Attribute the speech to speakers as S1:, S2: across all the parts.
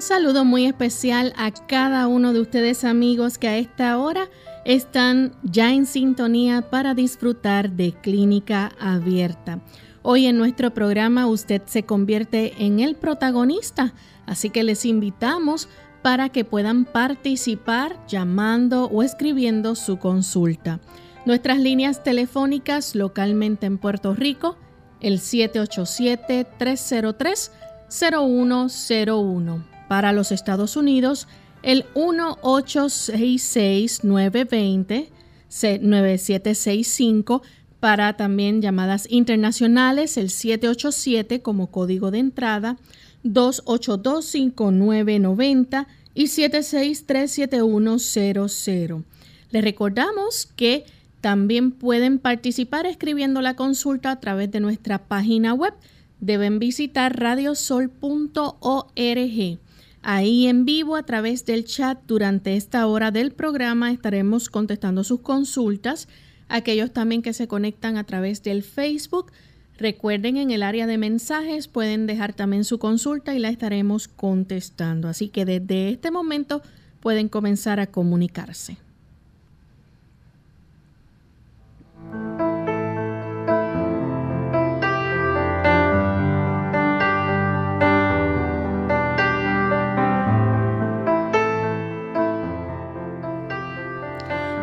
S1: Saludo muy especial a cada uno de ustedes amigos que a esta hora están ya en sintonía para disfrutar de Clínica Abierta. Hoy en nuestro programa usted se convierte en el protagonista, así que les invitamos para que puedan participar llamando o escribiendo su consulta. Nuestras líneas telefónicas localmente en Puerto Rico, el 787-303-0101 para los Estados Unidos, el 1-866-920-9765. Para también llamadas internacionales, el 787 como código de entrada, 282-5990 y 7637100. Les recordamos que también pueden participar escribiendo la consulta a través de nuestra página web. Deben visitar radiosol.org. Ahí en vivo a través del chat durante esta hora del programa estaremos contestando sus consultas. Aquellos también que se conectan a través del Facebook. Recuerden en el área de mensajes pueden dejar también su consulta y la estaremos contestando. Así que desde este momento pueden comenzar a comunicarse.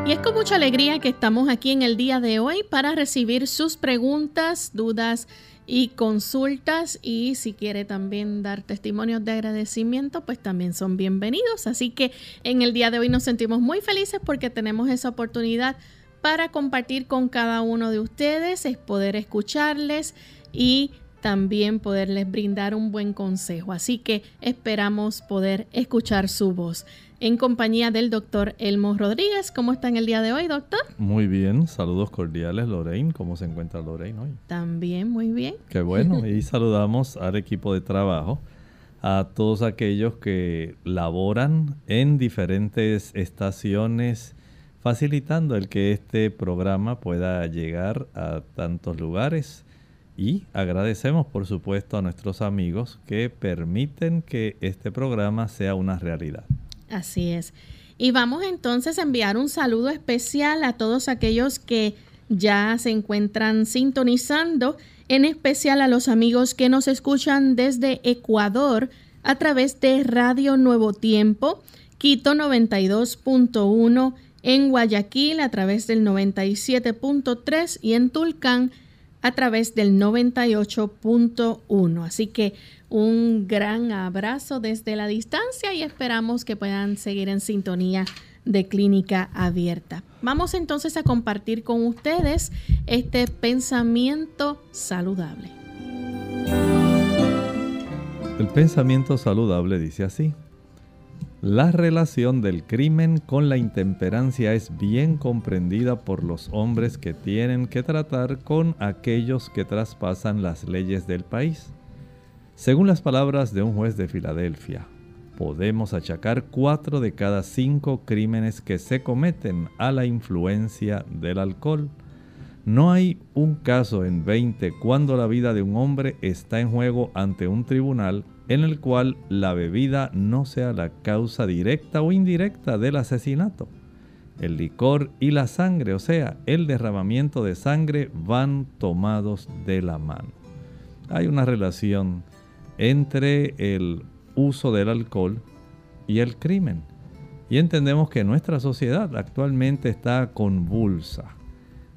S1: Y es con mucha alegría que estamos aquí en el día de hoy para recibir sus preguntas, dudas y consultas. Y si quiere también dar testimonios de agradecimiento, pues también son bienvenidos. Así que en el día de hoy nos sentimos muy felices porque tenemos esa oportunidad para compartir con cada uno de ustedes, es poder escucharles y también poderles brindar un buen consejo. Así que esperamos poder escuchar su voz en compañía del doctor Elmo Rodríguez. ¿Cómo está en el día de hoy, doctor?
S2: Muy bien, saludos cordiales, Lorraine. ¿Cómo se encuentra Lorraine hoy?
S1: También, muy bien.
S2: Qué bueno, y saludamos al equipo de trabajo, a todos aquellos que laboran en diferentes estaciones, facilitando el que este programa pueda llegar a tantos lugares. Y agradecemos, por supuesto, a nuestros amigos que permiten que este programa sea una realidad.
S1: Así es. Y vamos entonces a enviar un saludo especial a todos aquellos que ya se encuentran sintonizando, en especial a los amigos que nos escuchan desde Ecuador a través de Radio Nuevo Tiempo, Quito 92.1, en Guayaquil a través del 97.3 y en Tulcán a través del 98.1. Así que un gran abrazo desde la distancia y esperamos que puedan seguir en sintonía de clínica abierta. Vamos entonces a compartir con ustedes este pensamiento saludable.
S2: El pensamiento saludable dice así, La relación del crimen con la intemperancia es bien comprendida por los hombres que tienen que tratar con aquellos que traspasan las leyes del país. Según las palabras de un juez de Filadelfia, podemos achacar cuatro de cada cinco crímenes que se cometen a la influencia del alcohol. No hay un caso en 20 cuando la vida de un hombre está en juego ante un tribunal en el cual la bebida no sea la causa directa o indirecta del asesinato. El licor y la sangre, o sea, el derramamiento de sangre, van tomados de la mano. Hay una relación entre el uso del alcohol y el crimen. Y entendemos que nuestra sociedad actualmente está convulsa.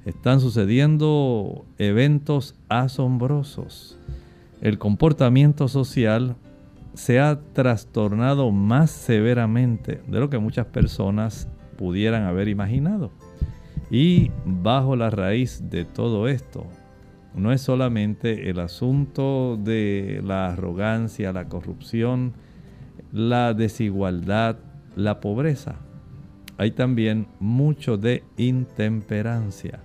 S2: Están sucediendo eventos asombrosos el comportamiento social se ha trastornado más severamente de lo que muchas personas pudieran haber imaginado. Y bajo la raíz de todo esto, no es solamente el asunto de la arrogancia, la corrupción, la desigualdad, la pobreza. Hay también mucho de intemperancia.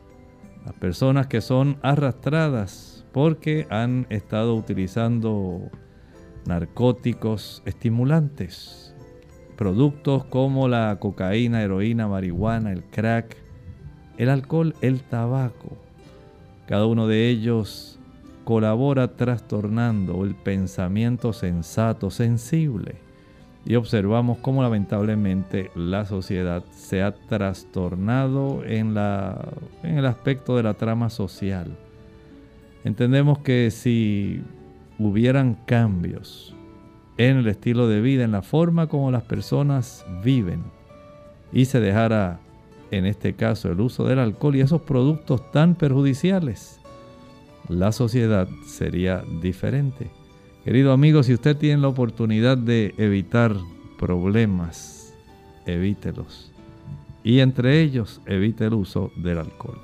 S2: Las personas que son arrastradas porque han estado utilizando narcóticos estimulantes, productos como la cocaína, heroína, marihuana, el crack, el alcohol, el tabaco. Cada uno de ellos colabora trastornando el pensamiento sensato, sensible. Y observamos cómo lamentablemente la sociedad se ha trastornado en, la, en el aspecto de la trama social Entendemos que si hubieran cambios en el estilo de vida, en la forma como las personas viven, y se dejara, en este caso, el uso del alcohol y esos productos tan perjudiciales, la sociedad sería diferente. Querido amigo, si usted tiene la oportunidad de evitar problemas, evítelos. Y entre ellos, evite el uso del alcohol.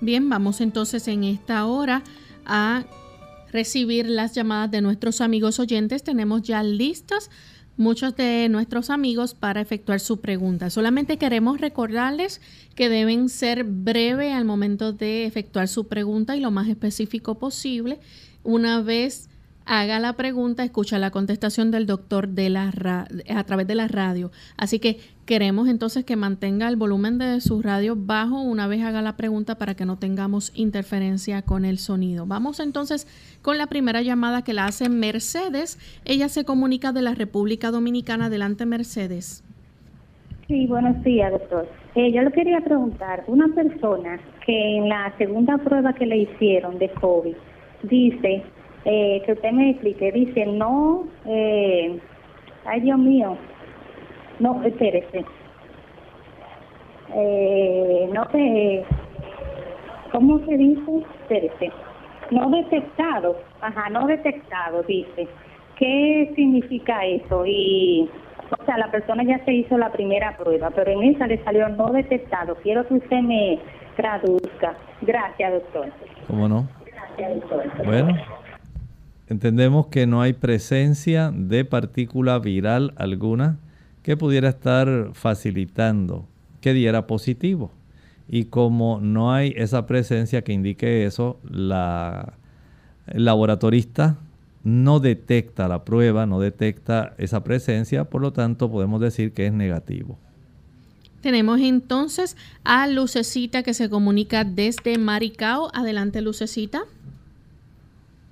S1: Bien, vamos entonces en esta hora a recibir las llamadas de nuestros amigos oyentes. Tenemos ya listas muchos de nuestros amigos para efectuar su pregunta. Solamente queremos recordarles que deben ser breve al momento de efectuar su pregunta y lo más específico posible. Una vez haga la pregunta, escucha la contestación del doctor de la a través de la radio. Así que queremos entonces que mantenga el volumen de su radio bajo una vez haga la pregunta para que no tengamos interferencia con el sonido. Vamos entonces con la primera llamada que la hace Mercedes. Ella se comunica de la República Dominicana. Adelante, Mercedes.
S3: Sí, buenos días, doctor. Eh, yo le quería preguntar, una persona que en la segunda prueba que le hicieron de COVID dice eh, que usted me explique. Dice, no, eh, ay Dios mío, no, espérese. Eh, no te, ¿cómo se dice? Espérese. No detectado, ajá, no detectado, dice. ¿Qué significa eso? Y, o sea, la persona ya se hizo la primera prueba, pero en esa le salió no detectado. Quiero que usted me traduzca. Gracias, doctor.
S2: ¿Cómo no? Gracias, doctor. Bueno, entendemos que no hay presencia de partícula viral alguna que pudiera estar facilitando que diera positivo. Y como no hay esa presencia que indique eso, la, el laboratorista no detecta la prueba, no detecta esa presencia, por lo tanto podemos decir que es negativo.
S1: Tenemos entonces a Lucecita que se comunica desde Maricao. Adelante, Lucecita.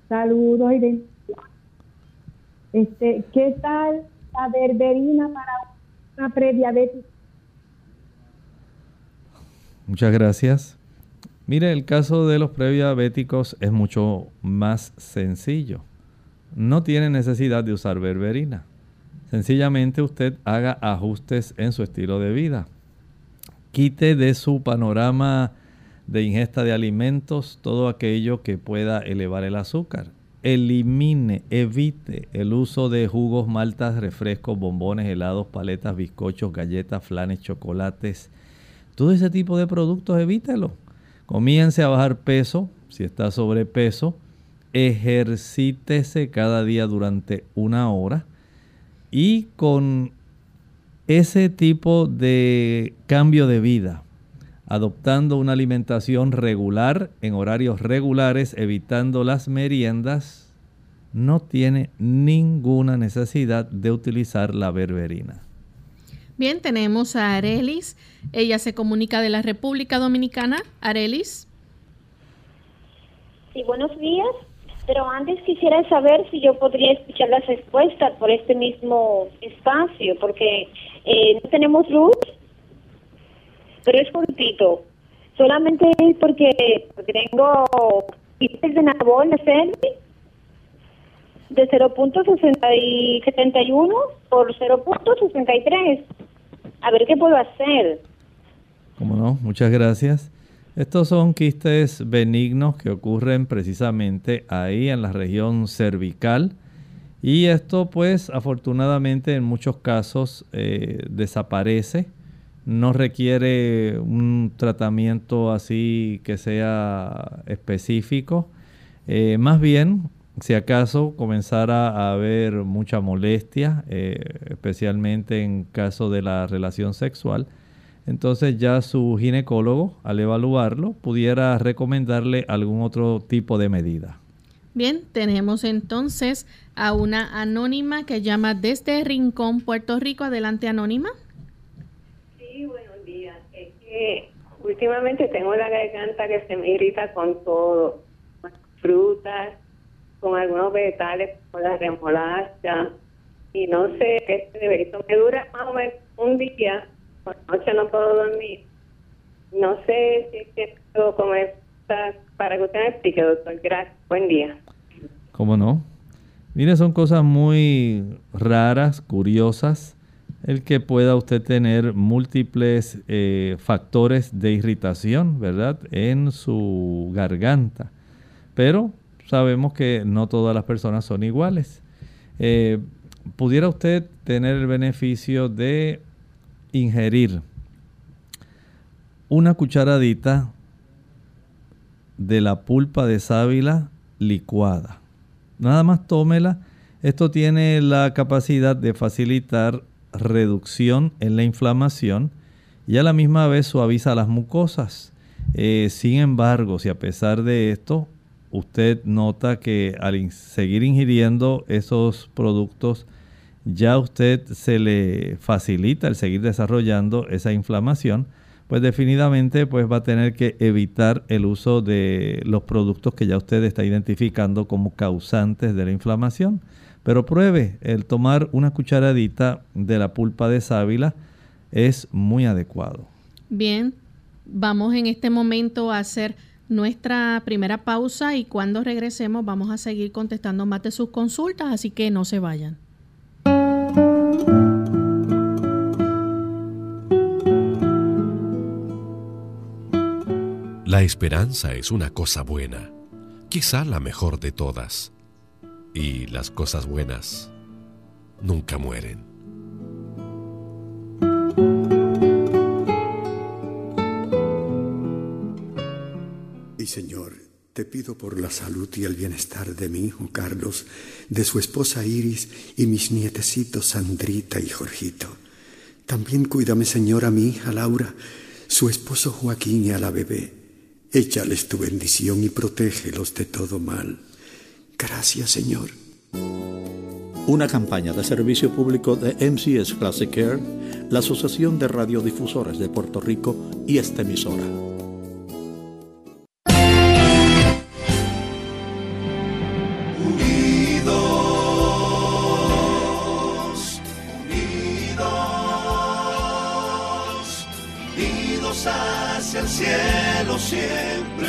S4: Saludos, Este, ¿Qué tal la berberina para una prediabetes?
S2: Muchas gracias. Mire, el caso de los prediabéticos es mucho más sencillo. No tiene necesidad de usar berberina. Sencillamente usted haga ajustes en su estilo de vida. Quite de su panorama de ingesta de alimentos, todo aquello que pueda elevar el azúcar. Elimine, evite el uso de jugos, maltas, refrescos, bombones, helados, paletas, bizcochos, galletas, flanes, chocolates. Todo ese tipo de productos evítelo. Comience a bajar peso, si está sobrepeso. Ejercítese cada día durante una hora. Y con ese tipo de cambio de vida, adoptando una alimentación regular en horarios regulares, evitando las meriendas, no tiene ninguna necesidad de utilizar la berberina.
S1: Bien, tenemos a Arelis. Ella se comunica de la República Dominicana. Arelis.
S5: Sí, buenos días. Pero antes quisiera saber si yo podría escuchar las respuestas por este mismo espacio, porque eh, no tenemos luz pero es. Solamente es porque, tengo quistes de Nabol de de 0.71 por 0.63. A ver qué puedo hacer.
S2: Como no, muchas gracias. Estos son quistes benignos que ocurren precisamente ahí en la región cervical. Y esto pues afortunadamente en muchos casos eh, desaparece no requiere un tratamiento así que sea específico. Eh, más bien, si acaso comenzara a haber mucha molestia, eh, especialmente en caso de la relación sexual, entonces ya su ginecólogo, al evaluarlo, pudiera recomendarle algún otro tipo de medida.
S1: Bien, tenemos entonces a una anónima que llama desde Rincón, Puerto Rico. Adelante, anónima
S6: últimamente tengo la garganta que se me irrita con todo, frutas, con algunos vegetales, con la remolacha, y no sé qué se Esto me dura más o menos un día, por noche no puedo dormir. No sé si es que puedo comer para que usted me explique, doctor. Gracias. Buen día.
S2: ¿Cómo no? Mire, son cosas muy raras, curiosas el que pueda usted tener múltiples eh, factores de irritación, ¿verdad? En su garganta. Pero sabemos que no todas las personas son iguales. Eh, ¿Pudiera usted tener el beneficio de ingerir una cucharadita de la pulpa de sábila licuada? Nada más tómela. Esto tiene la capacidad de facilitar reducción en la inflamación y a la misma vez suaviza las mucosas. Eh, sin embargo, si a pesar de esto usted nota que al seguir ingiriendo esos productos ya usted se le facilita el seguir desarrollando esa inflamación, pues definitivamente pues va a tener que evitar el uso de los productos que ya usted está identificando como causantes de la inflamación. Pero pruebe, el tomar una cucharadita de la pulpa de sábila es muy adecuado.
S1: Bien, vamos en este momento a hacer nuestra primera pausa y cuando regresemos vamos a seguir contestando más de sus consultas, así que no se vayan.
S7: La esperanza es una cosa buena, quizá la mejor de todas y las cosas buenas nunca mueren.
S8: Y Señor, te pido por la salud y el bienestar de mi hijo Carlos, de su esposa Iris y mis nietecitos Sandrita y Jorgito. También cuídame, Señor, a mi hija Laura, su esposo Joaquín y a la bebé. Échales tu bendición y protégelos de todo mal. Gracias, Señor.
S9: Una campaña de servicio público de MCS Classic Care, la Asociación de Radiodifusores de Puerto Rico y esta emisora.
S10: Unidos, unidos, unidos hacia el cielo siempre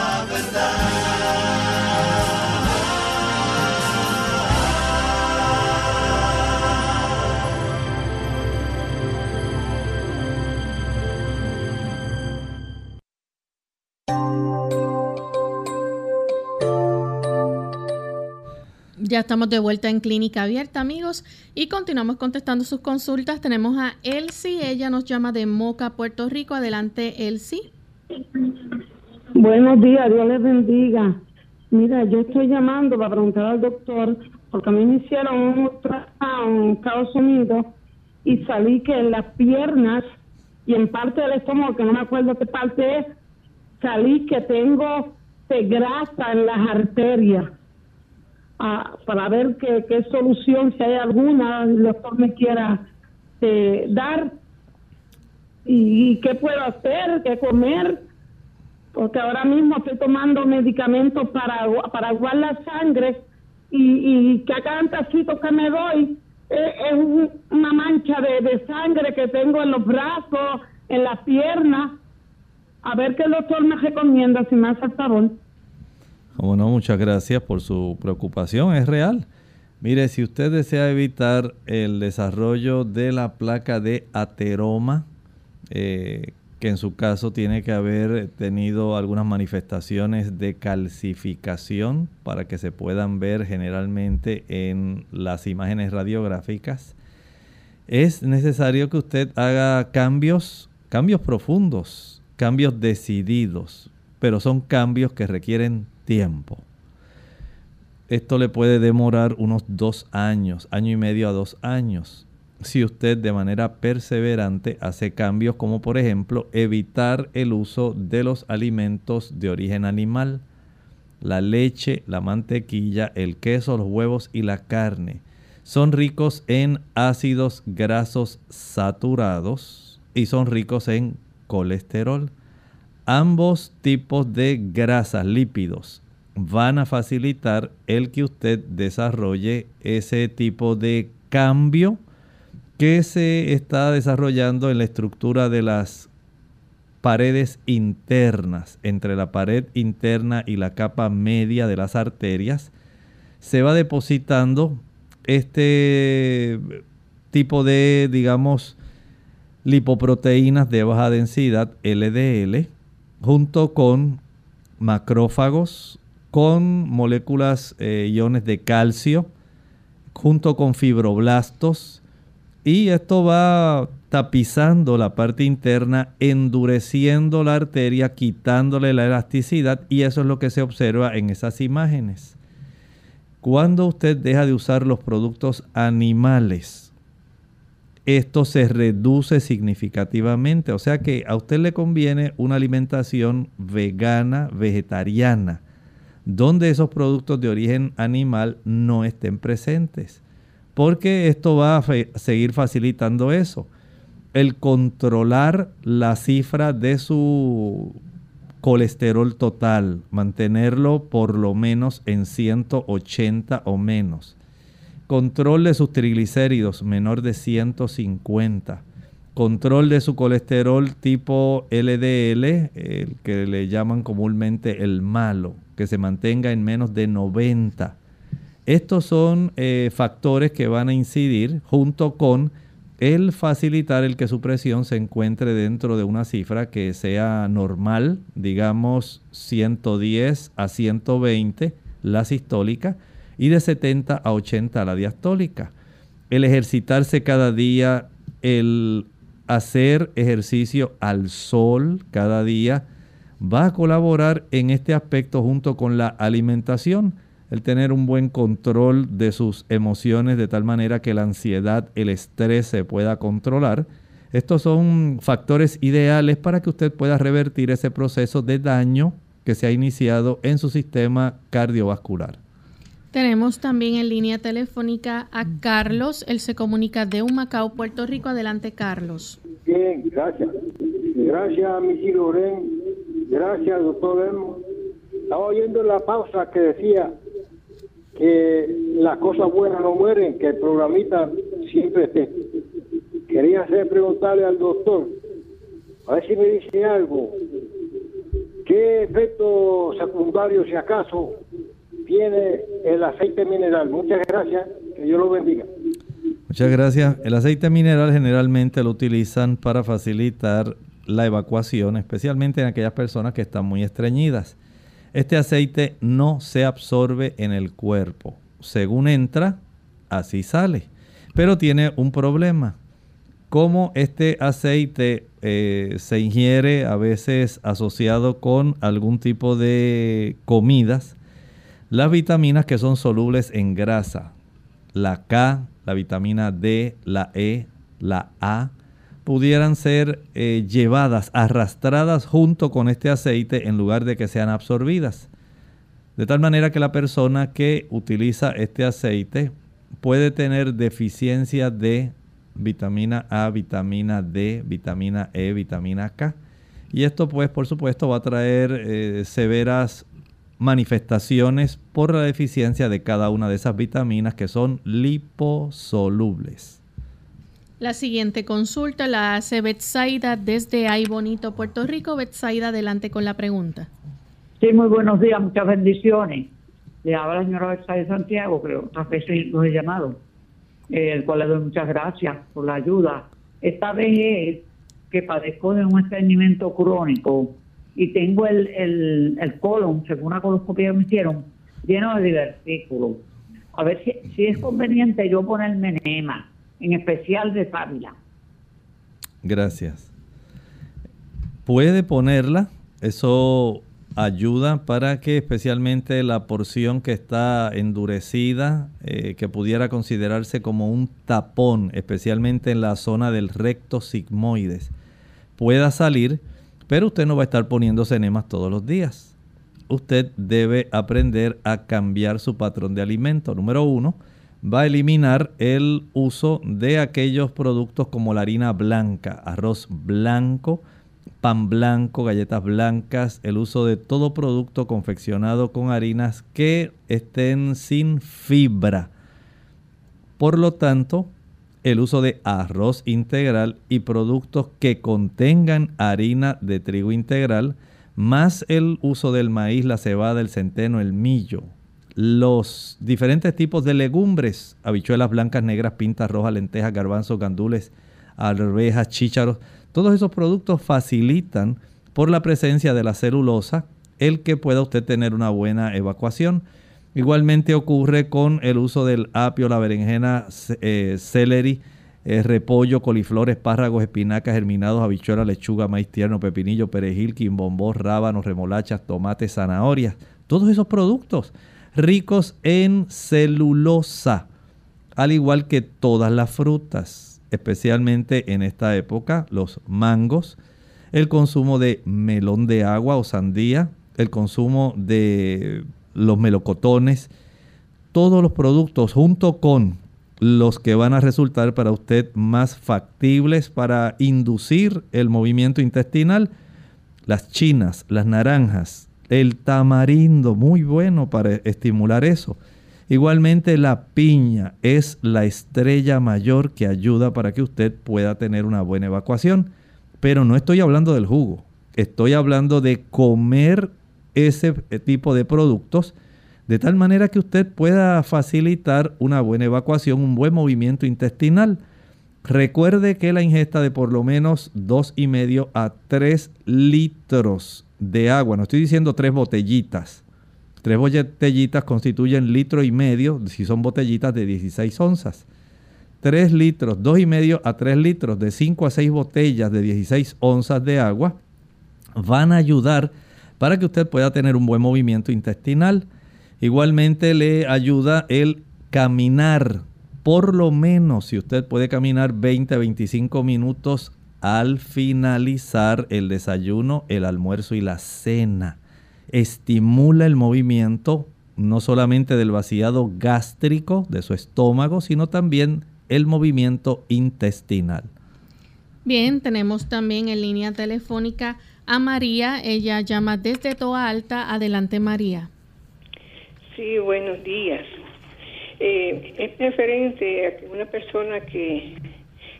S1: Ya estamos de vuelta en Clínica Abierta, amigos, y continuamos contestando sus consultas. Tenemos a Elsie, ella nos llama de Moca, Puerto Rico. Adelante, Elsie.
S4: Buenos días, Dios les bendiga. Mira, yo estoy llamando para preguntar al doctor, porque a mí me hicieron un ultrasound en Estados Unidos y salí que en las piernas y en parte del estómago, que no me acuerdo qué parte es, salí que tengo grasa en las arterias. Para ver qué, qué solución, si hay alguna, el doctor me quiera eh, dar y, qué puedo hacer, qué comer, porque ahora mismo estoy tomando medicamentos para, para aguar la sangre y, que a cada tacito que me doy eh, es, una mancha de, de, sangre que tengo en los brazos, en las piernas. A ver qué el doctor me recomienda, si me hace el favor.
S2: Bueno, muchas gracias por su preocupación, es real. Mire, si usted desea evitar el desarrollo de la placa de ateroma, eh, que en su caso tiene que haber tenido algunas manifestaciones de calcificación para que se puedan ver generalmente en las imágenes radiográficas, es necesario que usted haga cambios, cambios profundos, cambios decididos, pero son cambios que requieren tiempo. Esto le puede demorar unos dos años, año y medio a dos años si usted de manera perseverante hace cambios como por ejemplo evitar el uso de los alimentos de origen animal, la leche, la mantequilla, el queso, los huevos y la carne. Son ricos en ácidos grasos saturados y son ricos en colesterol. Ambos tipos de grasas, lípidos, van a facilitar el que usted desarrolle ese tipo de cambio que se está desarrollando en la estructura de las paredes internas, entre la pared interna y la capa media de las arterias, se va depositando este tipo de, digamos, lipoproteínas de baja densidad, LDL, junto con macrófagos, con moléculas eh, iones de calcio, junto con fibroblastos, y esto va tapizando la parte interna, endureciendo la arteria, quitándole la elasticidad y eso es lo que se observa en esas imágenes. Cuando usted deja de usar los productos animales, esto se reduce significativamente. O sea que a usted le conviene una alimentación vegana, vegetariana, donde esos productos de origen animal no estén presentes porque esto va a seguir facilitando eso. El controlar la cifra de su colesterol total, mantenerlo por lo menos en 180 o menos. Control de sus triglicéridos menor de 150. Control de su colesterol tipo LDL, el que le llaman comúnmente el malo, que se mantenga en menos de 90 estos son eh, factores que van a incidir junto con el facilitar el que su presión se encuentre dentro de una cifra que sea normal, digamos 110 a 120 la sistólica y de 70 a 80 la diastólica. El ejercitarse cada día, el hacer ejercicio al sol cada día, va a colaborar en este aspecto junto con la alimentación el tener un buen control de sus emociones de tal manera que la ansiedad, el estrés se pueda controlar. Estos son factores ideales para que usted pueda revertir ese proceso de daño que se ha iniciado en su sistema cardiovascular.
S1: Tenemos también en línea telefónica a Carlos. Él se comunica de Humacao, Puerto Rico. Adelante, Carlos.
S11: Bien, gracias. Gracias, mi Loren. Gracias, doctor Estaba oyendo la pausa que decía que las cosas buenas no mueren, que el programita siempre esté. Quería hacer preguntarle al doctor, a ver si me dice algo, ¿qué efecto secundario, si acaso, tiene el aceite mineral? Muchas gracias, que Dios lo bendiga.
S2: Muchas gracias. El aceite mineral generalmente lo utilizan para facilitar la evacuación, especialmente en aquellas personas que están muy estreñidas. Este aceite no se absorbe en el cuerpo. según entra, así sale. Pero tiene un problema. Como este aceite eh, se ingiere a veces asociado con algún tipo de comidas, las vitaminas que son solubles en grasa, la K, la vitamina D, la E, la A, pudieran ser eh, llevadas, arrastradas junto con este aceite en lugar de que sean absorbidas. De tal manera que la persona que utiliza este aceite puede tener deficiencia de vitamina A, vitamina D, vitamina E, vitamina K. Y esto pues por supuesto va a traer eh, severas manifestaciones por la deficiencia de cada una de esas vitaminas que son liposolubles.
S1: La siguiente consulta la hace Betsaida desde Ay Bonito, Puerto Rico. Betsaida, adelante con la pregunta.
S12: Sí, muy buenos días, muchas bendiciones. Le habla la señora Betsaida Santiago, que otras veces los he llamado, el cual le doy muchas gracias por la ayuda. Esta vez es que padezco de un estreñimiento crónico y tengo el, el, el colon, según una coloscopia que me hicieron, lleno de divertículos. A ver si, si es conveniente yo ponerme enema en especial de Fábila.
S2: Gracias. Puede ponerla, eso ayuda para que especialmente la porción que está endurecida, eh, que pudiera considerarse como un tapón, especialmente en la zona del recto sigmoides, pueda salir, pero usted no va a estar poniéndose enemas todos los días. Usted debe aprender a cambiar su patrón de alimento. Número uno, va a eliminar el uso de aquellos productos como la harina blanca, arroz blanco, pan blanco, galletas blancas, el uso de todo producto confeccionado con harinas que estén sin fibra. Por lo tanto, el uso de arroz integral y productos que contengan harina de trigo integral, más el uso del maíz, la cebada, el centeno, el millo, los diferentes tipos de legumbres, habichuelas blancas, negras, pintas, rojas, lentejas, garbanzos, gandules, arvejas, chícharos, todos esos productos facilitan por la presencia de la celulosa el que pueda usted tener una buena evacuación. Igualmente ocurre con el uso del apio, la berenjena, eh, celery, eh, repollo, coliflor, espárragos, espinacas, germinados, habichuelas, lechuga, maíz tierno, pepinillo, perejil, quimbombó, rábanos, remolachas, tomates, zanahorias. Todos esos productos ricos en celulosa, al igual que todas las frutas, especialmente en esta época, los mangos, el consumo de melón de agua o sandía, el consumo de los melocotones, todos los productos junto con los que van a resultar para usted más factibles para inducir el movimiento intestinal, las chinas, las naranjas, el tamarindo, muy bueno para estimular eso. Igualmente la piña es la estrella mayor que ayuda para que usted pueda tener una buena evacuación. Pero no estoy hablando del jugo, estoy hablando de comer ese tipo de productos de tal manera que usted pueda facilitar una buena evacuación, un buen movimiento intestinal. Recuerde que la ingesta de por lo menos 2,5 a 3 litros de agua, no estoy diciendo tres botellitas. Tres botellitas constituyen litro y medio si son botellitas de 16 onzas. Tres litros, dos y medio a tres litros de 5 a 6 botellas de 16 onzas de agua van a ayudar para que usted pueda tener un buen movimiento intestinal. Igualmente le ayuda el caminar, por lo menos si usted puede caminar 20 a 25 minutos al finalizar el desayuno, el almuerzo y la cena. Estimula el movimiento no solamente del vaciado gástrico de su estómago, sino también el movimiento intestinal.
S1: Bien, tenemos también en línea telefónica a María. Ella llama desde Toa Alta. Adelante, María.
S13: Sí, buenos días. Eh, es referente a que una persona que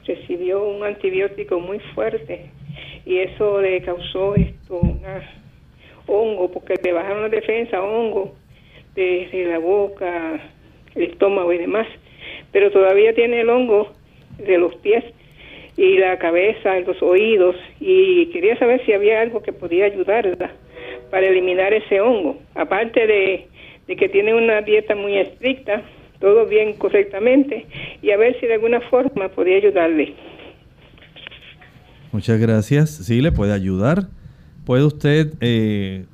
S13: recibió un antibiótico muy fuerte y eso le causó esto una hongo porque le bajaron la defensa hongo desde la boca el estómago y demás pero todavía tiene el hongo de los pies y la cabeza los oídos y quería saber si había algo que podía ayudarla para eliminar ese hongo aparte de, y que tiene una dieta muy estricta, todo bien correctamente, y a ver si de alguna forma podía ayudarle.
S2: Muchas gracias. Sí, le puede ayudar. Puede usted eh,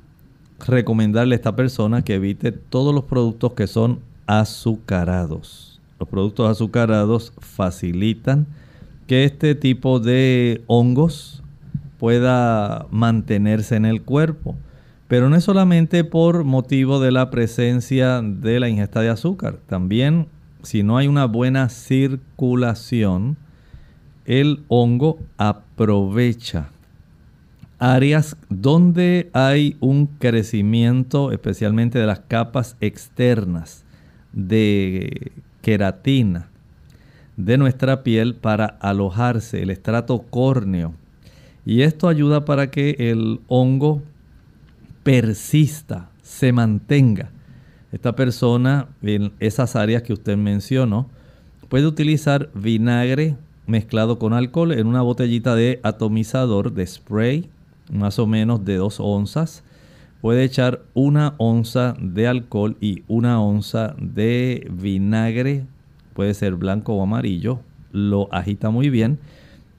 S2: recomendarle a esta persona que evite todos los productos que son azucarados. Los productos azucarados facilitan que este tipo de hongos pueda mantenerse en el cuerpo. Pero no es solamente por motivo de la presencia de la ingesta de azúcar. También si no hay una buena circulación, el hongo aprovecha áreas donde hay un crecimiento especialmente de las capas externas de queratina de nuestra piel para alojarse, el estrato córneo. Y esto ayuda para que el hongo persista, se mantenga. Esta persona en esas áreas que usted mencionó puede utilizar vinagre mezclado con alcohol en una botellita de atomizador de spray, más o menos de 2 onzas. Puede echar una onza de alcohol y una onza de vinagre puede ser blanco o amarillo, lo agita muy bien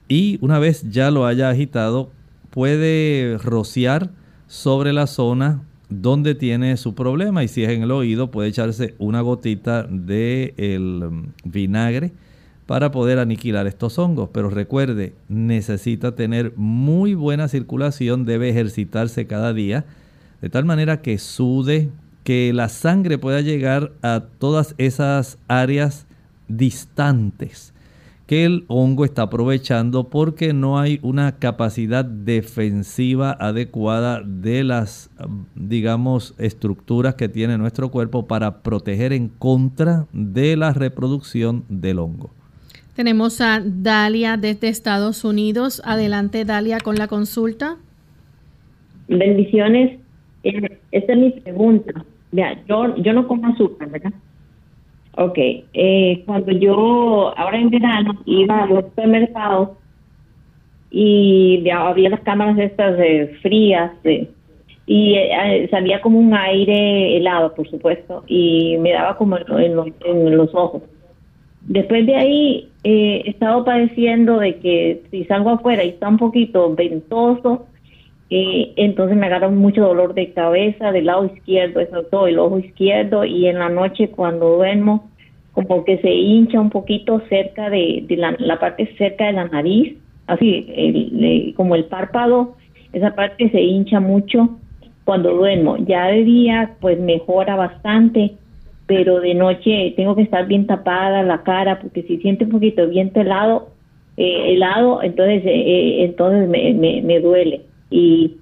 S2: y una vez ya lo haya agitado puede rociar sobre la zona donde tiene su problema y si es en el oído puede echarse una gotita de el mm, vinagre para poder aniquilar estos hongos. Pero recuerde, necesita tener muy buena circulación, debe ejercitarse cada día, de tal manera que sude, que la sangre pueda llegar a todas esas áreas distantes que el hongo está aprovechando porque no hay una capacidad defensiva adecuada de las, digamos, estructuras que tiene nuestro cuerpo para proteger en contra de la reproducción del hongo.
S1: Tenemos a Dalia desde Estados Unidos. Adelante, Dalia, con la consulta.
S14: Bendiciones. Eh, esta es mi pregunta. Vea, yo, yo no como azúcar, ¿verdad? Ok, eh, cuando yo ahora en verano iba a los supermercados y había las cámaras estas de frías y eh, salía como un aire helado, por supuesto, y me daba como en, los, ojos. Después de ahí eh, he estado padeciendo de que si salgo afuera y está un poquito ventoso, eh, entonces me agarra mucho dolor de cabeza del lado izquierdo, eso todo el ojo izquierdo y en la noche cuando duermo como que se hincha un poquito cerca de, la, parte cerca de la nariz, así como el párpado, esa parte se hincha mucho cuando duermo. Ya de día pues mejora bastante, pero de noche tengo que estar bien tapada la cara porque si siente un poquito viento helado, eh, helado, entonces eh, entonces me, me, me duele y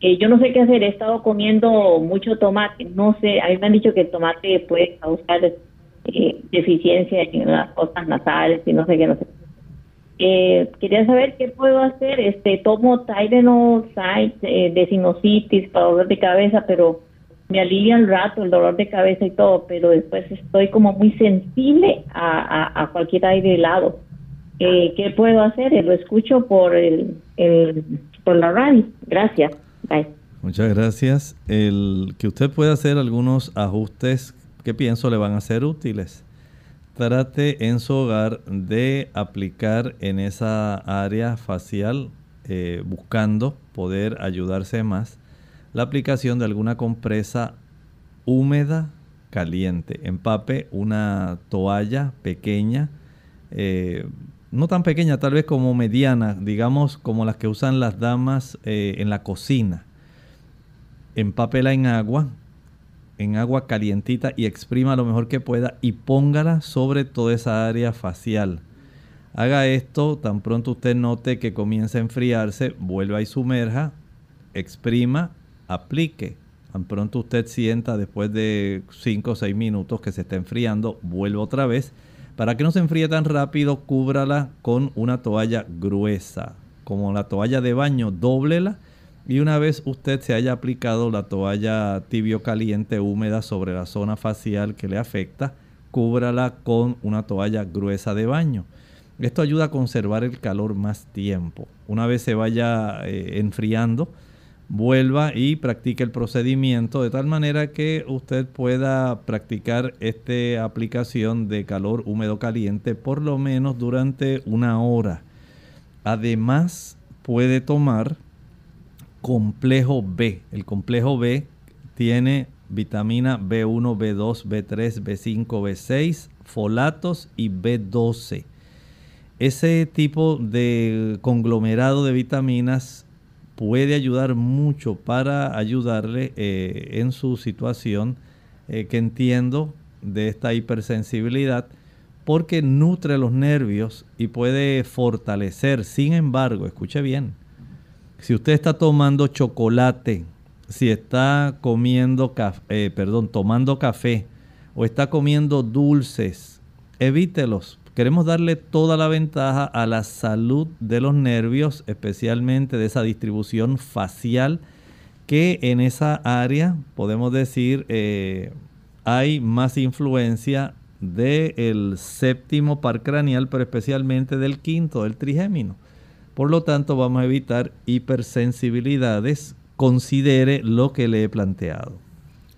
S14: eh, yo no sé qué hacer, he estado comiendo mucho tomate, no sé, a mí me han dicho que el tomate puede causar eh, deficiencia en las cosas nasales y no sé qué, no sé. Eh, quería saber qué puedo hacer, este, tomo Tylenol, eh, de sinusitis para dolor de cabeza, pero me alivia un rato el dolor de cabeza y todo, pero después estoy como muy sensible a, a, cualquier aire helado. Eh, ¿Qué puedo hacer? Lo escucho por el, el por la radio. Gracias. Bye.
S2: Muchas gracias. El que usted pueda hacer algunos ajustes que pienso le van a ser útiles. Trate en su hogar de aplicar en esa área facial, eh, buscando poder ayudarse más, la aplicación de alguna compresa húmeda caliente. Empape una toalla pequeña, eh, no tan pequeña, tal vez como mediana, digamos como las que usan las damas eh, en la cocina. Empápela en agua, en agua calientita y exprima lo mejor que pueda y póngala sobre toda esa área facial. Haga esto, tan pronto usted note que comienza a enfriarse, vuelva y sumerja, exprima, aplique. Tan pronto usted sienta después de 5 o 6 minutos que se está enfriando, vuelva otra vez para que no se enfríe tan rápido, cúbrala con una toalla gruesa, como la toalla de baño, dóblela y una vez usted se haya aplicado la toalla tibio caliente húmeda sobre la zona facial que le afecta, cúbrala con una toalla gruesa de baño. Esto ayuda a conservar el calor más tiempo. Una vez se vaya eh, enfriando, vuelva y practique el procedimiento de tal manera que usted pueda practicar esta aplicación de calor húmedo caliente por lo menos durante una hora. Además puede tomar complejo B. El complejo B tiene vitamina B1, B2, B3, B5, B6, folatos y B12. Ese tipo de conglomerado de vitaminas puede ayudar mucho para ayudarle eh, en su situación eh, que entiendo de esta hipersensibilidad porque nutre los nervios y puede fortalecer. Sin embargo, escuche bien, si usted está tomando chocolate, si está comiendo eh, perdón, tomando café o está comiendo dulces, evítelos. Queremos darle toda la ventaja a la salud de los nervios, especialmente de esa distribución facial, que en esa área, podemos decir, eh, hay más influencia del séptimo par craneal, pero especialmente del quinto, del trigémino. Por lo tanto, vamos a evitar hipersensibilidades. Considere lo que le he planteado.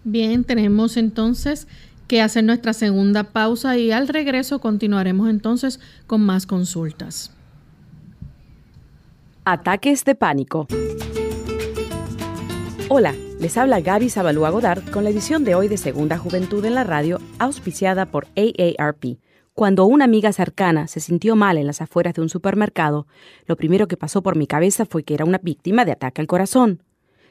S1: Bien, tenemos entonces que hacer nuestra segunda pausa y al regreso continuaremos entonces con más consultas.
S15: Ataques de pánico. Hola, les habla Gaby Zabalúa Godard con la edición de hoy de Segunda Juventud en la Radio, auspiciada por AARP. Cuando una amiga cercana se sintió mal en las afueras de un supermercado, lo primero que pasó por mi cabeza fue que era una víctima de ataque al corazón.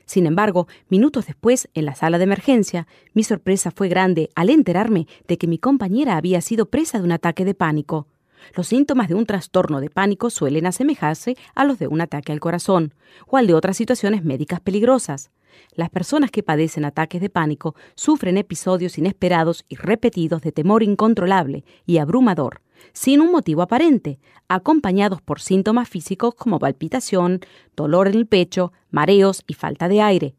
S15: Sin embargo, minutos después, en la sala de emergencia, mi sorpresa fue grande al enterarme de que mi compañera había sido presa de un ataque de pánico. Los síntomas de un trastorno de pánico suelen asemejarse a los de un ataque al corazón o al de otras situaciones médicas peligrosas. Las personas que padecen ataques de pánico sufren episodios inesperados y repetidos de temor incontrolable y abrumador, sin un motivo aparente, acompañados por síntomas físicos como palpitación, dolor en el pecho, mareos y falta de aire.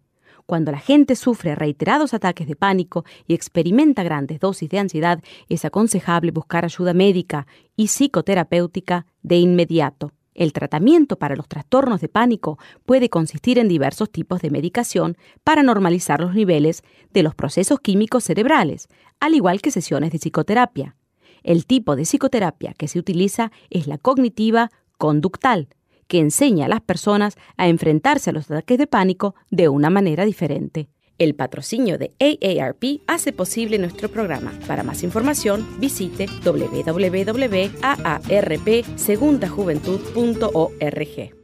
S15: Cuando la gente sufre reiterados ataques de pánico y experimenta grandes dosis de ansiedad, es aconsejable buscar ayuda médica y psicoterapéutica de inmediato. El tratamiento para los trastornos de pánico puede consistir en diversos tipos de medicación para normalizar los niveles de los procesos químicos cerebrales, al igual que sesiones de psicoterapia. El tipo de psicoterapia que se utiliza es la cognitiva conductal, que enseña a las personas a enfrentarse a los ataques de pánico de una manera diferente. El patrocinio de AARP hace posible nuestro programa. Para más información, visite www.aarpsegundajuventud.org.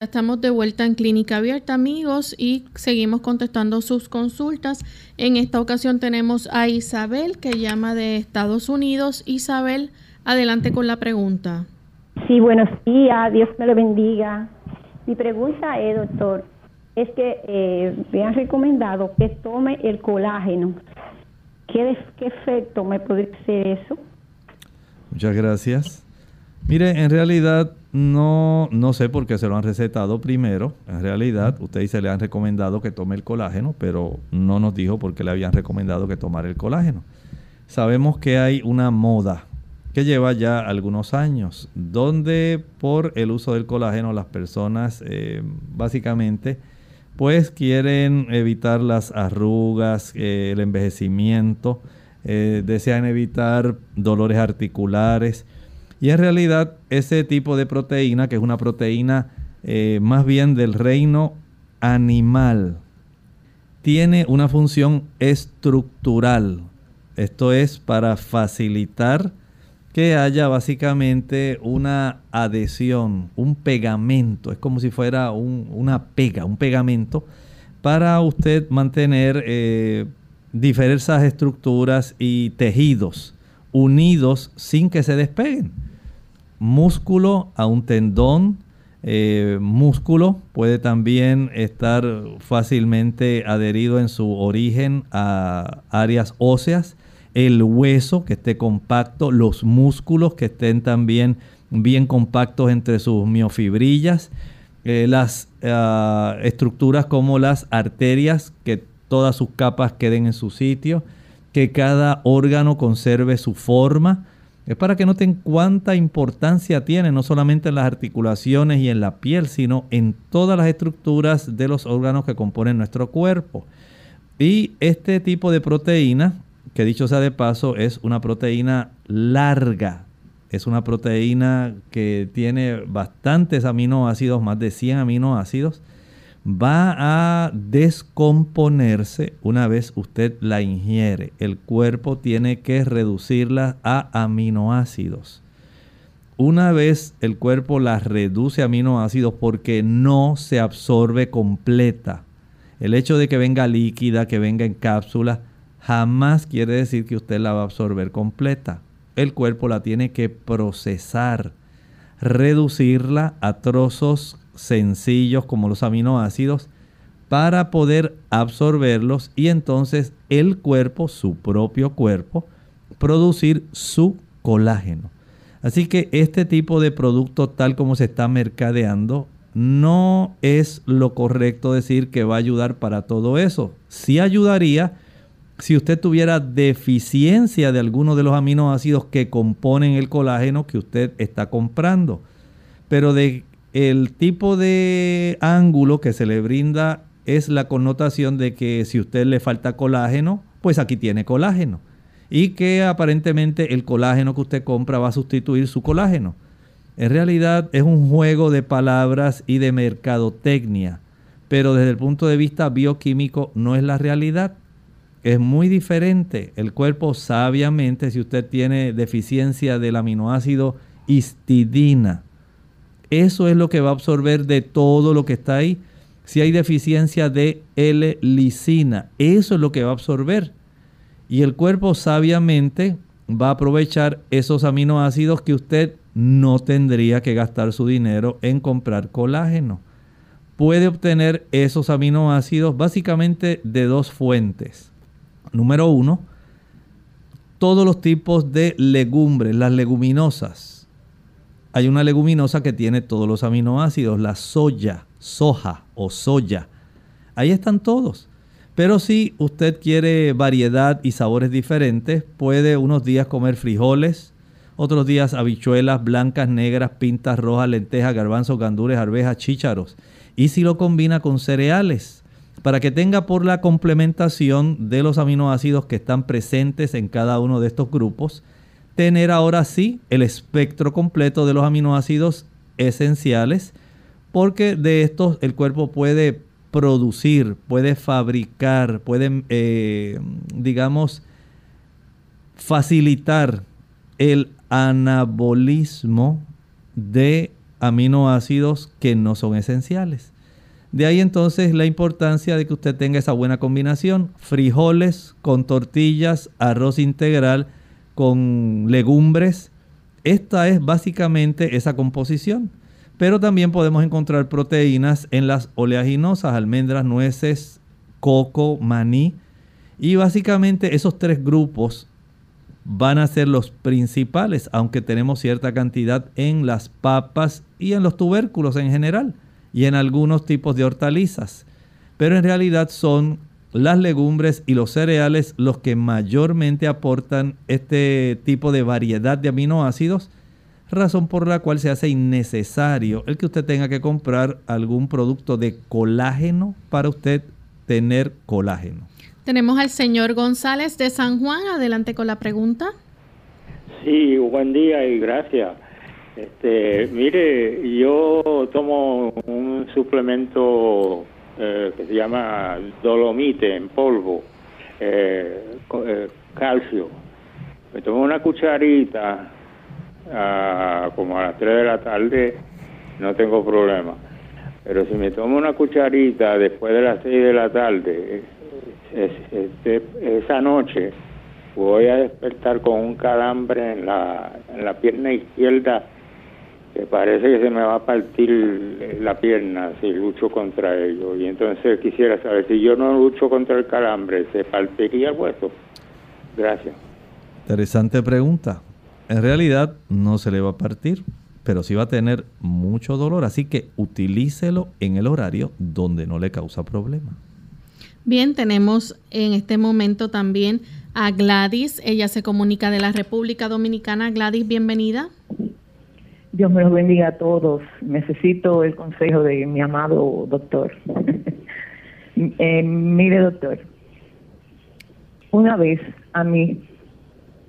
S1: Estamos de vuelta en Clínica Abierta, amigos, y seguimos contestando sus consultas. En esta ocasión tenemos a Isabel, que llama de Estados Unidos. Isabel, adelante con la pregunta.
S16: Sí, buenos días, Dios me lo bendiga. Mi pregunta es, doctor, es que eh, me han recomendado que tome el colágeno. ¿Qué, qué efecto me puede hacer eso?
S2: Muchas gracias. Mire, en realidad no, no sé por qué se lo han recetado primero. En realidad, usted dice le han recomendado que tome el colágeno, pero no nos dijo por qué le habían recomendado que tomara el colágeno. Sabemos que hay una moda que lleva ya algunos años, donde por el uso del colágeno las personas eh, básicamente pues quieren evitar las arrugas, eh, el envejecimiento, eh, desean evitar dolores articulares y en realidad ese tipo de proteína, que es una proteína eh, más bien del reino animal, tiene una función estructural. Esto es para facilitar que haya básicamente una adhesión, un pegamento. Es como si fuera una pega, un pegamento para usted mantener eh, diversas estructuras y tejidos unidos sin que se despeguen músculo a un tendón. Eh, músculo puede también estar fácilmente adherido en su origen a áreas óseas. El hueso que esté compacto, los músculos que estén también bien compactos entre sus miofibrillas, eh, las ah, estructuras como las arterias, que todas sus capas queden en su sitio, que cada órgano conserve su forma, es para que noten cuánta importancia tiene, no solamente en las articulaciones y en la piel, sino en todas las estructuras de los órganos que componen nuestro cuerpo. Y este tipo de proteína, que dicho sea de paso, es una proteína larga. Es una proteína que tiene bastantes aminoácidos, más de 100 aminoácidos va a descomponerse una vez usted la ingiere. El cuerpo tiene que reducirla a aminoácidos. Una vez el cuerpo la reduce a aminoácidos porque no se absorbe completa. El hecho de que venga líquida, que venga en cápsula, jamás quiere decir que usted la va a absorber completa. El cuerpo la tiene que procesar, reducirla a trozos sencillos como los aminoácidos para poder absorberlos y entonces el cuerpo, su propio cuerpo, producir su colágeno. Así que este tipo de producto tal como se está mercadeando no es lo correcto decir que va a ayudar para todo eso. Sí ayudaría si usted tuviera deficiencia de alguno de los aminoácidos que componen el colágeno que usted está comprando. Pero de el tipo de ángulo que se le brinda es la connotación de que si usted le falta colágeno, pues aquí tiene colágeno. Y que aparentemente el colágeno que usted compra va a sustituir su colágeno. En realidad es un juego de palabras y de mercadotecnia. Pero desde el punto de vista bioquímico no es la realidad. Es muy diferente. El cuerpo sabiamente, si usted tiene deficiencia del aminoácido histidina, eso es lo que va a absorber de todo lo que está ahí. Si hay deficiencia de L-lisina, eso es lo que va a absorber. Y el cuerpo sabiamente va a aprovechar esos aminoácidos que usted no tendría que gastar su dinero en comprar colágeno. Puede obtener esos aminoácidos básicamente de dos fuentes. Número uno, todos los tipos de legumbres, las leguminosas hay una leguminosa que tiene todos los aminoácidos, la soya, soja o soya. Ahí están todos. Pero si usted quiere variedad y sabores diferentes, puede unos días comer frijoles, otros días habichuelas blancas, negras, pintas rojas, lentejas, garbanzos, gandules, arvejas, chícharos. Y si lo combina con cereales, para que tenga por la complementación de los aminoácidos que están presentes en cada uno de estos grupos, tener ahora sí el espectro completo de los aminoácidos esenciales, porque de estos el cuerpo puede producir, puede fabricar, puede, eh, digamos, facilitar el anabolismo de aminoácidos que no son esenciales. De ahí entonces la importancia de que usted tenga esa buena combinación, frijoles con tortillas, arroz integral con legumbres. Esta es básicamente esa composición. Pero también podemos encontrar proteínas en las oleaginosas, almendras, nueces, coco, maní. Y básicamente esos tres grupos van a ser los principales, aunque tenemos cierta cantidad en las papas y en los tubérculos en general y en algunos tipos de hortalizas. Pero en realidad son las legumbres y los cereales los que mayormente aportan este tipo de variedad de aminoácidos razón por la cual se hace innecesario el que usted tenga que comprar algún producto de colágeno para usted tener colágeno.
S1: Tenemos al señor González de San Juan. Adelante con la pregunta.
S17: Sí, buen día y gracias. Este, mire, yo tomo un suplemento eh, que se llama dolomite en polvo, eh, eh, calcio. Me tomo una cucharita como a las 3 de la tarde, no tengo problema. Pero si me tomo una cucharita después de las 6 de la tarde, este, esa noche voy a despertar con un calambre en la, en la pierna izquierda que parece que se me va a partir la pierna si lucho contra ello. Y entonces quisiera saber si yo no lucho contra el calambre, ¿se partiría el hueso? Gracias.
S2: Interesante pregunta. En realidad no se le va a partir, pero sí va a tener mucho dolor, así que utilícelo en el horario donde no le causa problema.
S1: Bien, tenemos en este momento también a Gladys. Ella se comunica de la República Dominicana. Gladys, bienvenida.
S18: Dios me los bendiga a todos. Necesito el consejo de mi amado doctor. Eh, mire, doctor, una vez a mí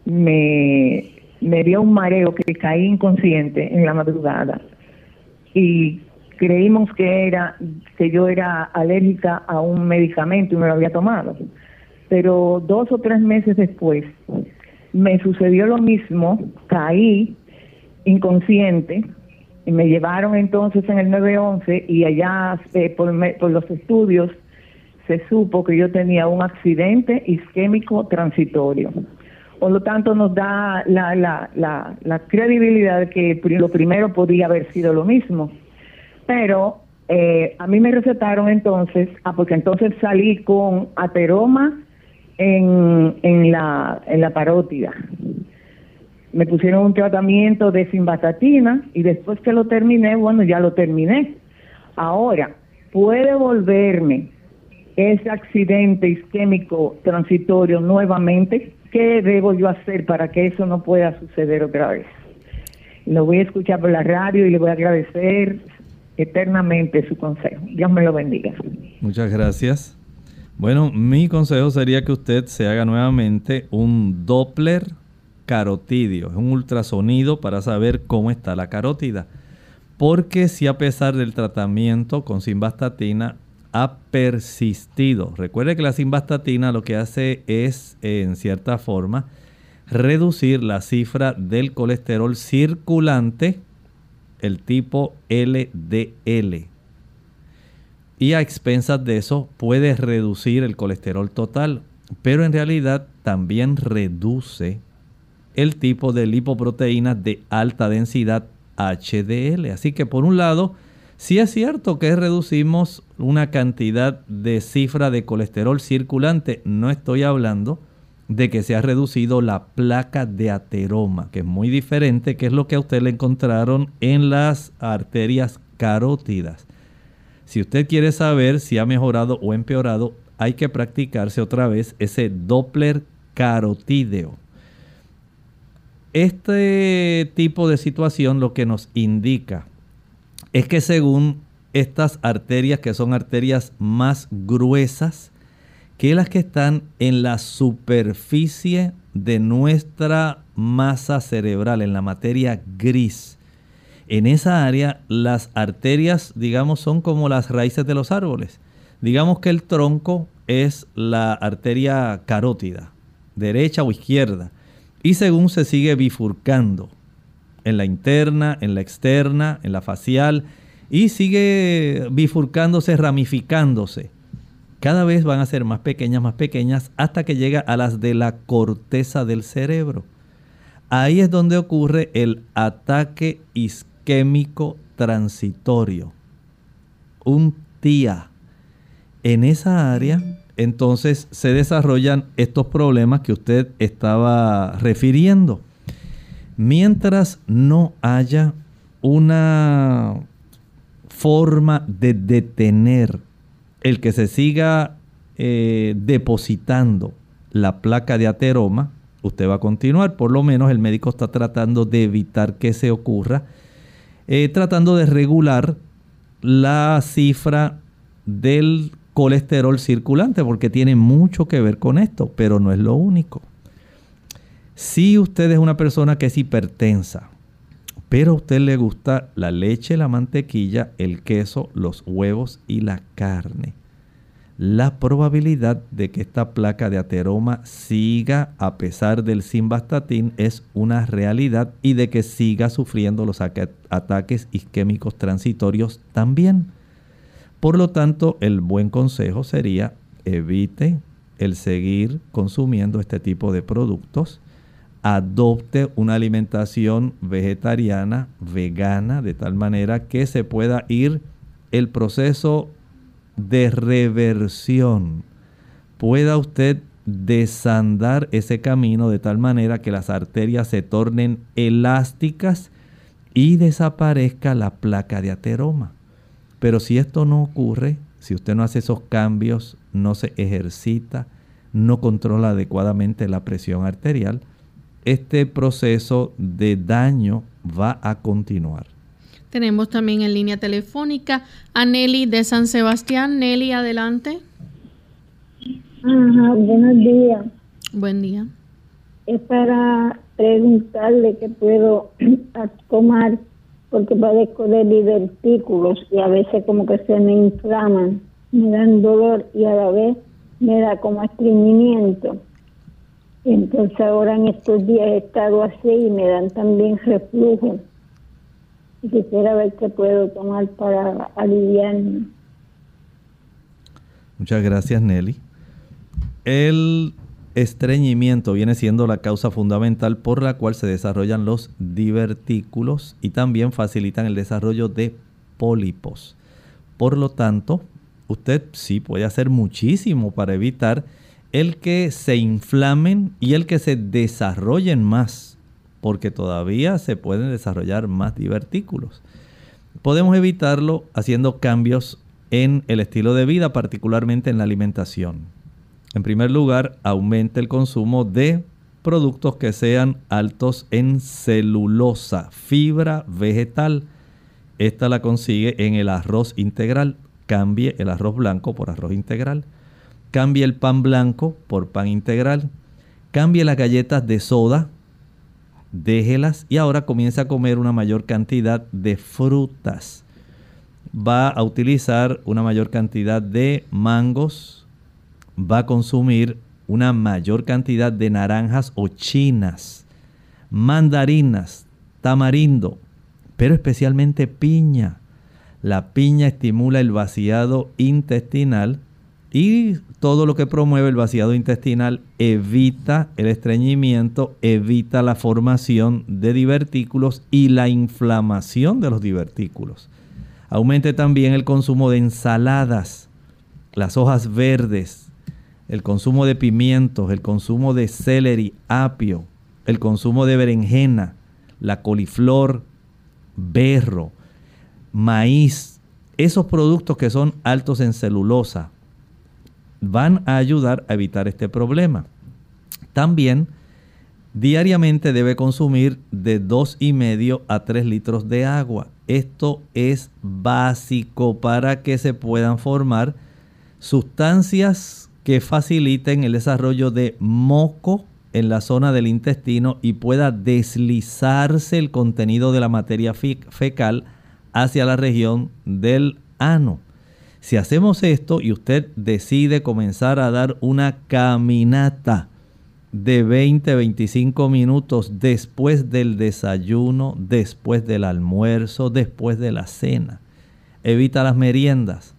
S18: me me dio un mareo que caí inconsciente en la madrugada y creímos que era que yo era alérgica a un medicamento y me lo había tomado. Pero dos o tres meses después me sucedió lo mismo, caí inconsciente y me llevaron entonces en el 911 y allá eh, por, por los estudios se supo que yo tenía un accidente isquémico transitorio. Por lo tanto, nos da la, la, la, la credibilidad de que lo primero podría haber sido lo mismo. Pero eh, a mí me recetaron entonces, ah, porque entonces salí con ateroma en, en, la, en la parótida. Me pusieron un tratamiento de simvastatina y después que lo terminé, bueno, ya lo terminé. Ahora, puede volverme ese accidente isquémico transitorio nuevamente. ¿Qué debo yo hacer para que eso no pueda suceder otra vez? Lo voy a escuchar por la radio y le voy a agradecer eternamente su consejo. Dios me lo bendiga.
S2: Muchas gracias. Bueno, mi consejo sería que usted se haga nuevamente un Doppler carotidio, es un ultrasonido para saber cómo está la carótida. Porque si a pesar del tratamiento con simvastatina ha persistido. Recuerde que la simvastatina lo que hace es, en cierta forma, reducir la cifra del colesterol circulante, el tipo LDL. Y a expensas de eso puede reducir el colesterol total, pero en realidad también reduce el tipo de lipoproteínas de alta densidad HDL. Así que por un lado, Sí es cierto que reducimos una cantidad de cifra de colesterol circulante. No estoy hablando de que se ha reducido la placa de ateroma, que es muy diferente, que es lo que a usted le encontraron en las arterias carótidas. Si usted quiere saber si ha mejorado o empeorado, hay que practicarse otra vez ese Doppler carotídeo. Este tipo de situación lo que nos indica es que según estas arterias, que son arterias más gruesas que las que están en la superficie de nuestra masa cerebral, en la materia gris, en esa área las arterias, digamos, son como las raíces de los árboles. Digamos que el tronco es la arteria carótida, derecha o izquierda, y según se sigue bifurcando en la interna, en la externa, en la facial y sigue bifurcándose, ramificándose. Cada vez van a ser más pequeñas, más pequeñas, hasta que llega a las de la corteza del cerebro. Ahí es donde ocurre el ataque isquémico transitorio. Un TIA. En esa área, entonces se desarrollan estos problemas que usted estaba refiriendo. Mientras no haya una forma de detener el que se siga eh, depositando la placa de ateroma, usted va a continuar. Por lo menos el médico está tratando de evitar que se ocurra, eh, tratando de regular la cifra del colesterol circulante, porque tiene mucho que ver con esto, pero no es lo único. Si usted es una persona que es hipertensa, pero a usted le gusta la leche, la mantequilla, el queso, los huevos y la carne. La probabilidad de que esta placa de ateroma siga a pesar del simvastatin es una realidad y de que siga sufriendo los ataques isquémicos transitorios también. Por lo tanto, el buen consejo sería evite el seguir consumiendo este tipo de productos adopte una alimentación vegetariana, vegana, de tal manera que se pueda ir el proceso de reversión. Pueda usted desandar ese camino de tal manera que las arterias se tornen elásticas y desaparezca la placa de ateroma. Pero si esto no ocurre, si usted no hace esos cambios, no se ejercita, no controla adecuadamente la presión arterial, este proceso de daño va a continuar.
S1: Tenemos también en línea telefónica a Nelly de San Sebastián. Nelly, adelante.
S19: Ajá, buenos días.
S1: Buen día.
S19: Es para preguntarle qué puedo tomar porque padezco de divertículos y a veces como que se me inflaman, me dan dolor y a la vez me da como estreñimiento. Entonces ahora en estos días he estado así y me dan también reflujo. Y quisiera ver qué puedo tomar para aliviarme.
S2: Muchas gracias Nelly. El estreñimiento viene siendo la causa fundamental por la cual se desarrollan los divertículos y también facilitan el desarrollo de pólipos. Por lo tanto, usted sí puede hacer muchísimo para evitar el que se inflamen y el que se desarrollen más, porque todavía se pueden desarrollar más divertículos. Podemos evitarlo haciendo cambios en el estilo de vida, particularmente en la alimentación. En primer lugar, aumente el consumo de productos que sean altos en celulosa, fibra vegetal. Esta la consigue en el arroz integral. Cambie el arroz blanco por arroz integral Cambie el pan blanco por pan integral. Cambie las galletas de soda. Déjelas y ahora comienza a comer una mayor cantidad de frutas. Va a utilizar una mayor cantidad de mangos. Va a consumir una mayor cantidad de naranjas o chinas, mandarinas, tamarindo, pero especialmente piña. La piña estimula el vaciado intestinal y todo lo que promueve el vaciado intestinal evita el estreñimiento, evita la formación de divertículos y la inflamación de los divertículos. Aumente también el consumo de ensaladas, las hojas verdes, el consumo de pimientos, el consumo de celery, apio, el consumo de berenjena, la coliflor, berro, maíz, esos productos que son altos en celulosa, van a ayudar a evitar este problema. También diariamente debe consumir de 2,5 a 3 litros de agua. Esto es básico para que se puedan formar sustancias que faciliten el desarrollo de moco en la zona del intestino y pueda deslizarse el contenido de la materia fecal hacia la región del ano. Si hacemos esto y usted decide comenzar a dar una caminata de 20, 25 minutos después del desayuno, después del almuerzo, después de la cena. Evita las meriendas.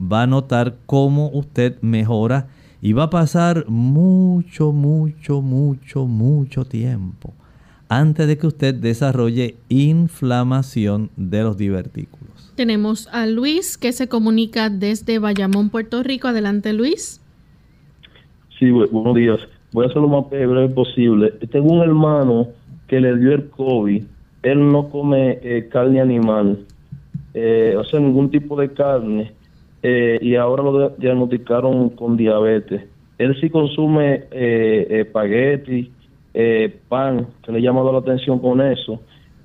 S2: Va a notar cómo usted mejora y va a pasar mucho, mucho, mucho, mucho tiempo antes de que usted desarrolle inflamación de los divertículos.
S1: Tenemos a Luis que se comunica desde Bayamón, Puerto Rico. Adelante, Luis.
S20: Sí, buenos días. Voy a hacer lo más breve posible. Tengo un hermano que le dio el COVID. Él no come eh, carne animal, eh, o sea, ningún tipo de carne. Eh, y ahora lo diagnosticaron con diabetes. Él sí consume espagueti, pan, que le ha llamado la atención con eso.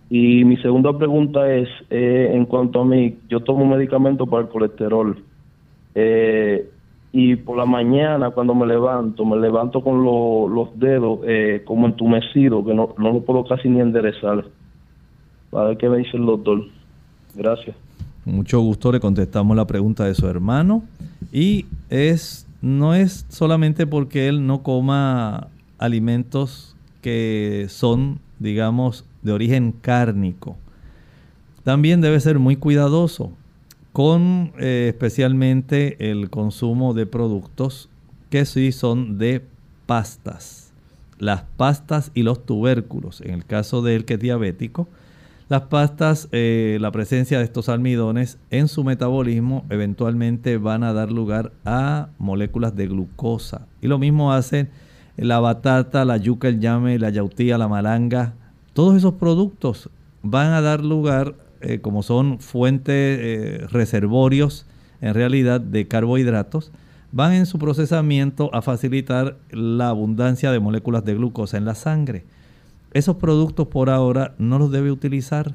S20: Y mi segunda pregunta es, en cuanto a mí, yo tomo medicamento para el colesterol. Eh, y por la mañana cuando me levanto, me levanto con los dedos eh, como entumecidos, que no, no lo puedo casi ni enderezar. A ver qué me dice el doctor. Gracias.
S2: Mucho gusto le contestamos la pregunta de su hermano. Y es no es solamente porque él no coma alimentos que son, digamos, de origen cárnico. También debe ser muy cuidadoso con eh, especialmente el consumo de productos que sí son de pastas. Las pastas y los tubérculos, en el caso del que es diabético, las pastas, eh, la presencia de estos almidones en su metabolismo eventualmente van a dar lugar a moléculas de glucosa. Y lo mismo hacen la batata, la yuca, el llame, la yautía, la malanga. Todos esos productos van a dar lugar eh, como son fuentes, eh, reservorios en realidad de carbohidratos, van en su procesamiento a facilitar la abundancia de moléculas de glucosa en la sangre. Esos productos por ahora no los debe utilizar.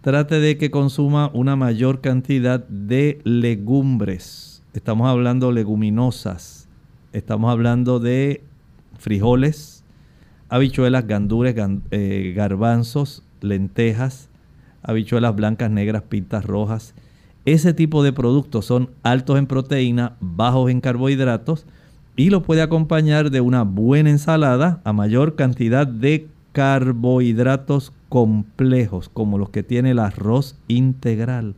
S2: Trate de que consuma una mayor cantidad de legumbres. Estamos hablando leguminosas. Estamos hablando de frijoles, habichuelas, gandules, eh, garbanzos, lentejas, habichuelas blancas, negras, pintas rojas. Ese tipo de productos son altos en proteína, bajos en carbohidratos y lo puede acompañar de una buena ensalada a mayor cantidad de carbohidratos complejos, como los que tiene el arroz integral,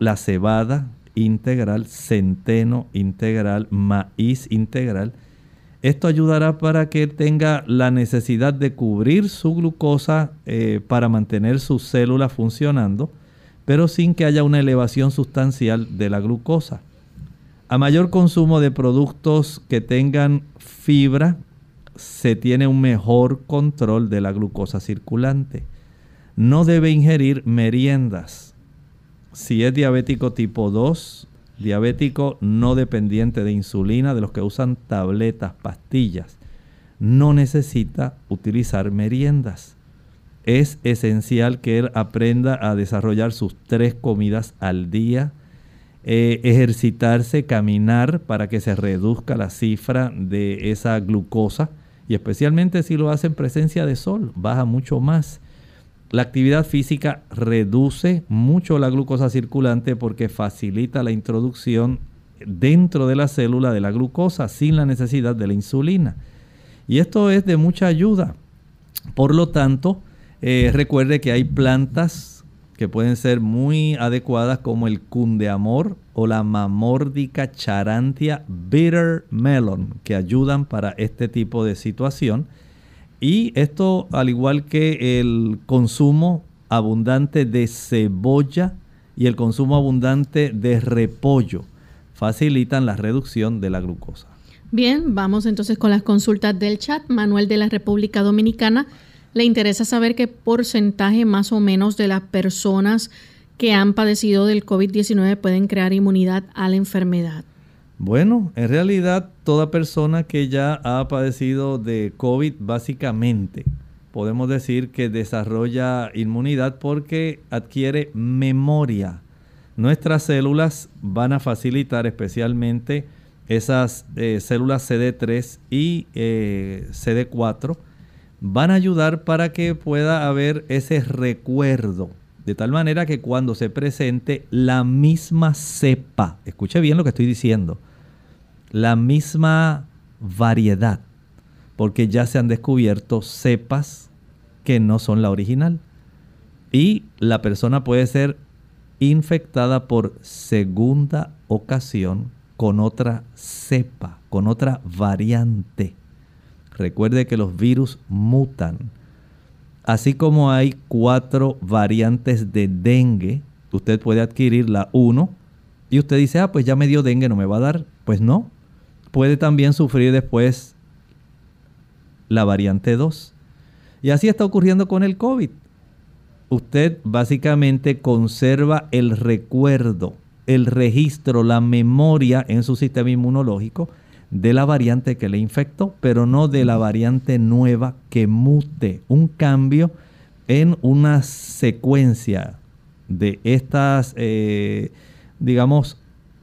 S2: la cebada integral, centeno integral, maíz integral esto ayudará para que tenga la necesidad de cubrir su glucosa eh, para mantener sus células funcionando, pero sin que haya una elevación sustancial de la glucosa. A mayor consumo de productos que tengan fibra, se tiene un mejor control de la glucosa circulante. No debe ingerir meriendas. Si es diabético tipo 2, diabético no dependiente de insulina, de los que usan tabletas, pastillas, no necesita utilizar meriendas. Es esencial que él aprenda a desarrollar sus tres comidas al día, eh, ejercitarse, caminar para que se reduzca la cifra de esa glucosa y especialmente si lo hace en presencia de sol, baja mucho más. La actividad física reduce mucho la glucosa circulante porque facilita la introducción dentro de la célula de la glucosa sin la necesidad de la insulina. Y esto es de mucha ayuda. Por lo tanto, eh, recuerde que hay plantas que pueden ser muy adecuadas como el cundeamor o la mamórdica charantia bitter melon que ayudan para este tipo de situación. Y esto, al igual que el consumo abundante de cebolla y el consumo abundante de repollo, facilitan la reducción de la glucosa.
S1: Bien, vamos entonces con las consultas del chat. Manuel de la República Dominicana le interesa saber qué porcentaje más o menos de las personas que han padecido del COVID-19 pueden crear inmunidad a la enfermedad.
S2: Bueno, en realidad toda persona que ya ha padecido de COVID básicamente podemos decir que desarrolla inmunidad porque adquiere memoria. Nuestras células van a facilitar especialmente esas eh, células CD3 y eh, CD4 van a ayudar para que pueda haber ese recuerdo. De tal manera que cuando se presente la misma cepa, escuche bien lo que estoy diciendo, la misma variedad porque ya se han descubierto cepas que no son la original. Y la persona puede ser infectada por segunda ocasión con otra cepa, con otra variante. Recuerde que los virus mutan. Así como hay cuatro variantes de dengue, usted puede adquirir la 1 y usted dice, ah, pues ya me dio dengue, no me va a dar. Pues no. Puede también sufrir después la variante 2. Y así está ocurriendo con el COVID. Usted básicamente conserva el recuerdo, el registro, la memoria en su sistema inmunológico de la variante que le infectó, pero no de la variante nueva que mute. Un cambio en una secuencia de estas, eh, digamos,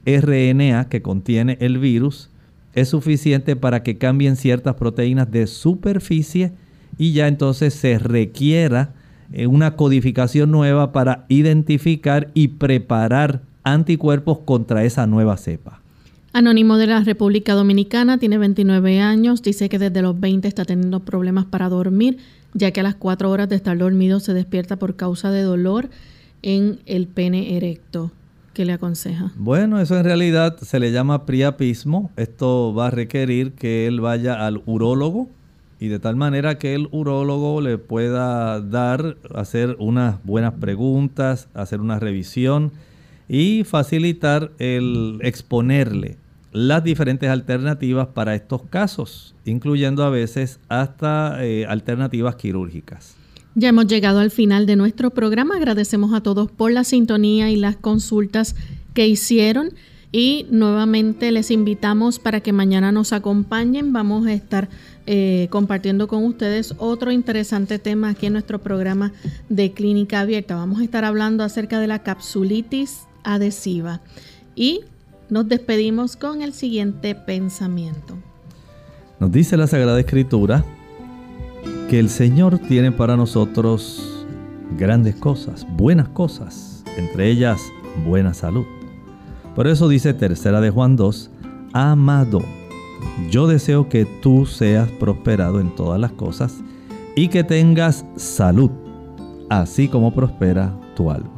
S2: RNA que contiene el virus es suficiente para que cambien ciertas proteínas de superficie y ya entonces se requiera eh, una codificación nueva para identificar y preparar anticuerpos contra esa nueva cepa.
S1: Anónimo de la República Dominicana, tiene 29 años, dice que desde los 20 está teniendo problemas para dormir, ya que a las 4 horas de estar dormido se despierta por causa de dolor en el pene erecto. ¿Qué le aconseja?
S2: Bueno, eso en realidad se le llama priapismo. Esto va a requerir que él vaya al urólogo y de tal manera que el urólogo le pueda dar, hacer unas buenas preguntas, hacer una revisión y facilitar el exponerle las diferentes alternativas para estos casos, incluyendo a veces hasta eh, alternativas quirúrgicas.
S1: Ya hemos llegado al final de nuestro programa. Agradecemos a todos por la sintonía y las consultas que hicieron. Y nuevamente les invitamos para que mañana nos acompañen. Vamos a estar eh, compartiendo con ustedes otro interesante tema aquí en nuestro programa de Clínica Abierta. Vamos a estar hablando acerca de la capsulitis Y nos despedimos con el siguiente pensamiento.
S2: Nos dice la Sagrada Escritura que el Señor tiene para nosotros grandes cosas, buenas cosas, entre ellas buena salud. Por eso dice tercera de Juan 2, amado, yo deseo que tú seas prosperado en todas las cosas y que tengas salud, así como prospera tu alma.